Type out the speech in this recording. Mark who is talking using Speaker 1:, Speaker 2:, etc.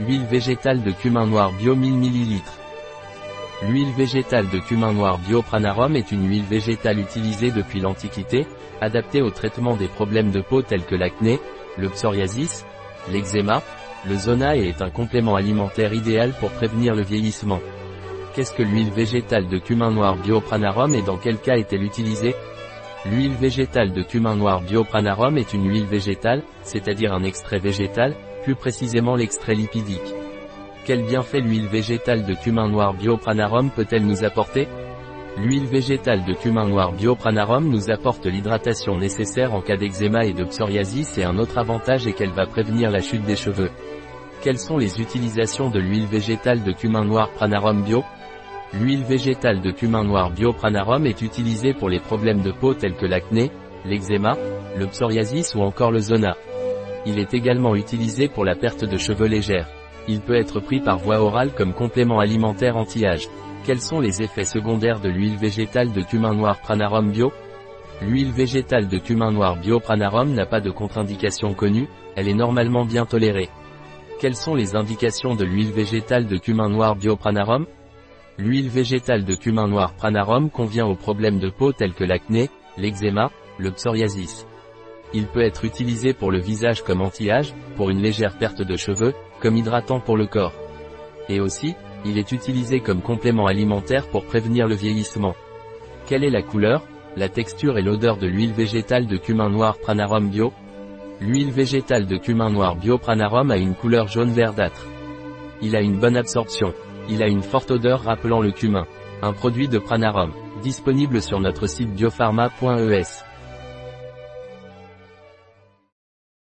Speaker 1: Huile végétale de cumin noir bio 1000 ml. L'huile végétale de cumin noir bio Pranarum est une huile végétale utilisée depuis l'Antiquité, adaptée au traitement des problèmes de peau tels que l'acné, le psoriasis, l'eczéma, le zona et est un complément alimentaire idéal pour prévenir le vieillissement. Qu'est-ce que l'huile végétale de cumin noir bio Pranarum et dans quel cas est-elle utilisée? L'huile végétale de cumin noir bio Pranarum est une huile végétale, c'est-à-dire un extrait végétal, plus précisément l'extrait lipidique. Quel bienfait l'huile végétale de cumin noir Biopranarum peut-elle nous apporter? L'huile végétale de cumin noir Biopranarum nous apporte l'hydratation nécessaire en cas d'eczéma et de psoriasis et un autre avantage est qu'elle va prévenir la chute des cheveux. Quelles sont les utilisations de l'huile végétale de cumin noir Pranarum Bio? L'huile végétale de cumin noir Biopranarum est utilisée pour les problèmes de peau tels que l'acné, l'eczéma, le psoriasis ou encore le zona. Il est également utilisé pour la perte de cheveux légère. Il peut être pris par voie orale comme complément alimentaire anti-âge. Quels sont les effets secondaires de l'huile végétale de cumin noir Pranarum Bio? L'huile végétale de cumin noir Bio Pranarum n'a pas de contre-indication connue, elle est normalement bien tolérée. Quelles sont les indications de l'huile végétale de cumin noir Bio Pranarum? L'huile végétale de cumin noir Pranarum convient aux problèmes de peau tels que l'acné, l'eczéma, le psoriasis. Il peut être utilisé pour le visage comme anti-âge, pour une légère perte de cheveux, comme hydratant pour le corps. Et aussi, il est utilisé comme complément alimentaire pour prévenir le vieillissement. Quelle est la couleur, la texture et l'odeur de l'huile végétale de cumin noir Pranarum Bio? L'huile végétale de cumin noir Bio Pranarum a une couleur jaune verdâtre. Il a une bonne absorption. Il a une forte odeur rappelant le cumin. Un produit de Pranarum. Disponible sur notre site biopharma.es.